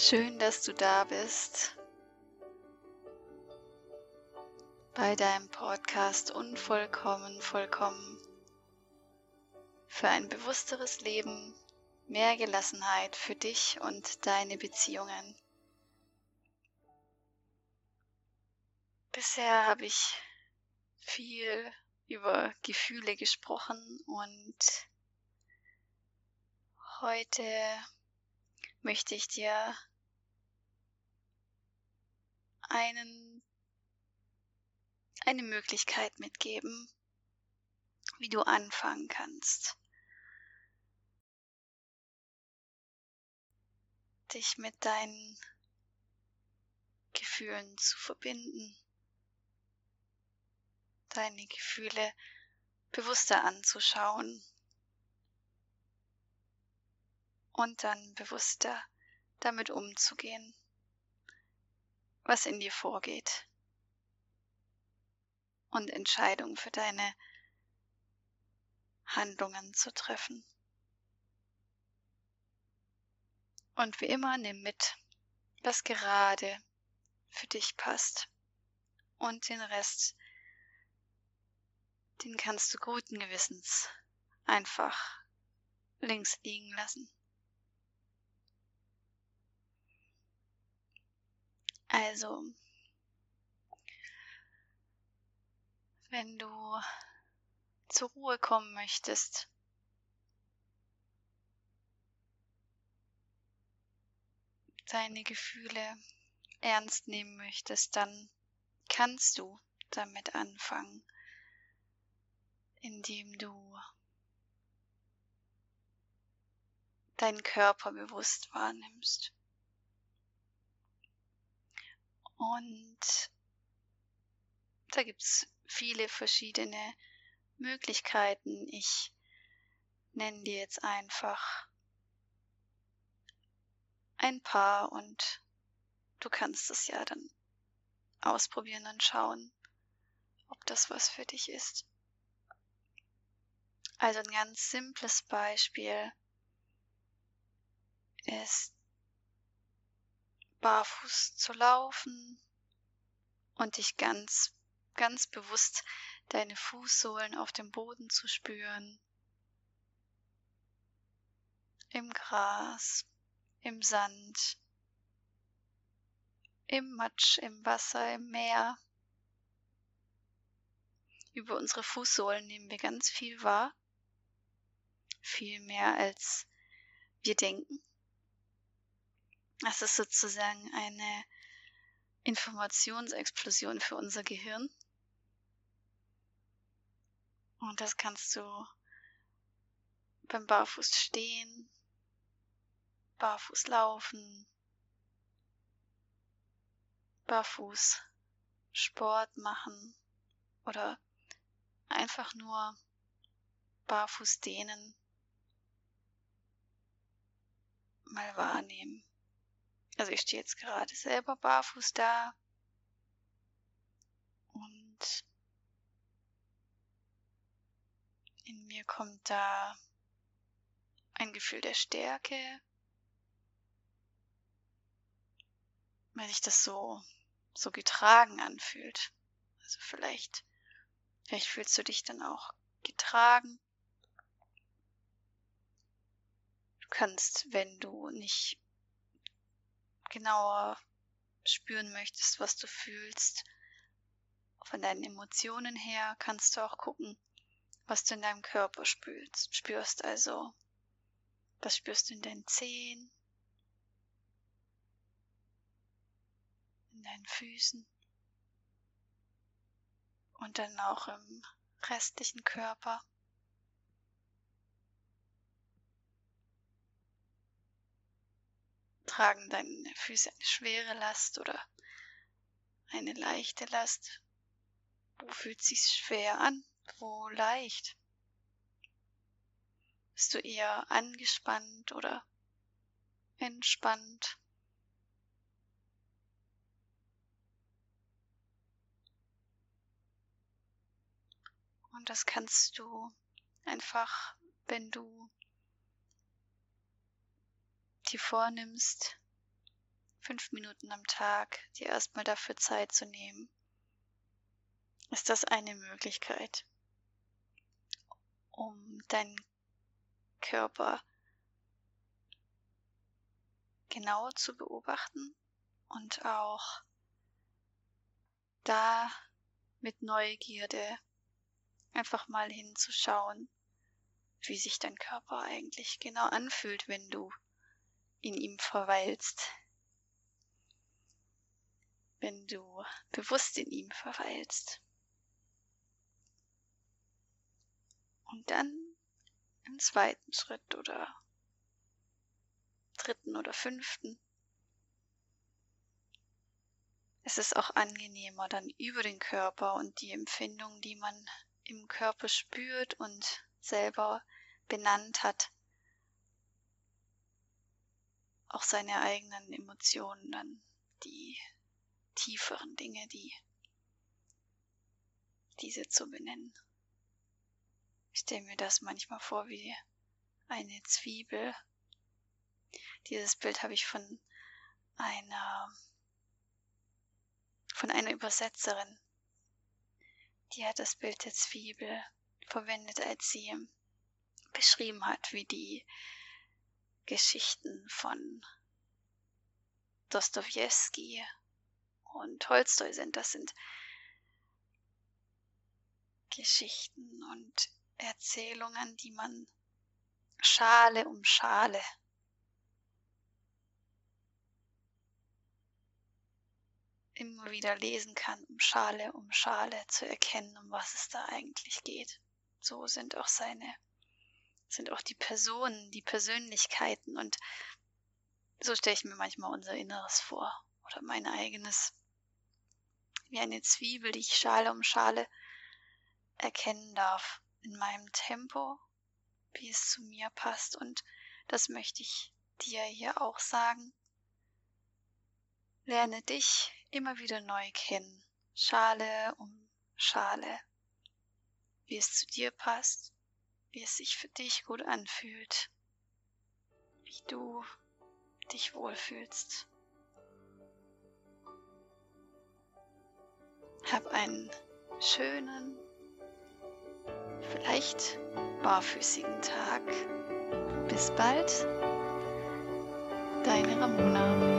Schön, dass du da bist bei deinem Podcast Unvollkommen, vollkommen für ein bewussteres Leben, mehr Gelassenheit für dich und deine Beziehungen. Bisher habe ich viel über Gefühle gesprochen und heute möchte ich dir einen, eine Möglichkeit mitgeben, wie du anfangen kannst. Dich mit deinen Gefühlen zu verbinden, deine Gefühle bewusster anzuschauen und dann bewusster damit umzugehen was in dir vorgeht und Entscheidungen für deine Handlungen zu treffen. Und wie immer nimm mit, was gerade für dich passt. Und den Rest, den kannst du guten Gewissens einfach links liegen lassen. Also, wenn du zur Ruhe kommen möchtest, deine Gefühle ernst nehmen möchtest, dann kannst du damit anfangen, indem du deinen Körper bewusst wahrnimmst. Und da gibt es viele verschiedene Möglichkeiten. Ich nenne dir jetzt einfach ein paar und du kannst es ja dann ausprobieren und schauen, ob das was für dich ist. Also ein ganz simples Beispiel ist barfuß zu laufen und dich ganz, ganz bewusst deine Fußsohlen auf dem Boden zu spüren. Im Gras, im Sand, im Matsch, im Wasser, im Meer. Über unsere Fußsohlen nehmen wir ganz viel wahr, viel mehr als wir denken. Das ist sozusagen eine Informationsexplosion für unser Gehirn. Und das kannst du beim Barfuß stehen, barfuß laufen, barfuß Sport machen oder einfach nur barfuß dehnen, mal wahrnehmen. Also ich stehe jetzt gerade selber barfuß da und in mir kommt da ein Gefühl der Stärke, weil sich das so so getragen anfühlt. Also vielleicht vielleicht fühlst du dich dann auch getragen. Du kannst, wenn du nicht genauer spüren möchtest, was du fühlst, von deinen Emotionen her, kannst du auch gucken, was du in deinem Körper spürst. Spürst also, was spürst du in deinen Zehen, in deinen Füßen und dann auch im restlichen Körper. Tragen deine Füße eine schwere Last oder eine leichte Last? Wo fühlt sich schwer an? Wo leicht? Bist du eher angespannt oder entspannt? Und das kannst du einfach, wenn du dir vornimmst, fünf Minuten am Tag dir erstmal dafür Zeit zu nehmen, ist das eine Möglichkeit, um deinen Körper genau zu beobachten und auch da mit Neugierde einfach mal hinzuschauen, wie sich dein Körper eigentlich genau anfühlt, wenn du in ihm verweilst, wenn du bewusst in ihm verweilst. Und dann im zweiten Schritt oder dritten oder fünften es ist auch angenehmer dann über den Körper und die Empfindungen, die man im Körper spürt und selber benannt hat, auch seine eigenen Emotionen dann, die tieferen Dinge, die diese zu benennen. Ich stelle mir das manchmal vor wie eine Zwiebel. Dieses Bild habe ich von einer von einer Übersetzerin. Die hat das Bild der Zwiebel verwendet, als sie beschrieben hat, wie die Geschichten von Dostoevsky und Tolstoi sind. Das sind Geschichten und Erzählungen, die man Schale um Schale immer wieder lesen kann, um Schale um Schale zu erkennen, um was es da eigentlich geht. So sind auch seine, sind auch die Personen, die Persönlichkeiten und so stelle ich mir manchmal unser Inneres vor oder mein eigenes. Wie eine Zwiebel, die ich Schale um Schale erkennen darf in meinem Tempo, wie es zu mir passt und das möchte ich dir hier auch sagen. Lerne dich immer wieder neu kennen, Schale um Schale, wie es zu dir passt, wie es sich für dich gut anfühlt, wie du dich wohlfühlst. Hab einen schönen, vielleicht barfüßigen Tag. Bis bald, deine Ramona.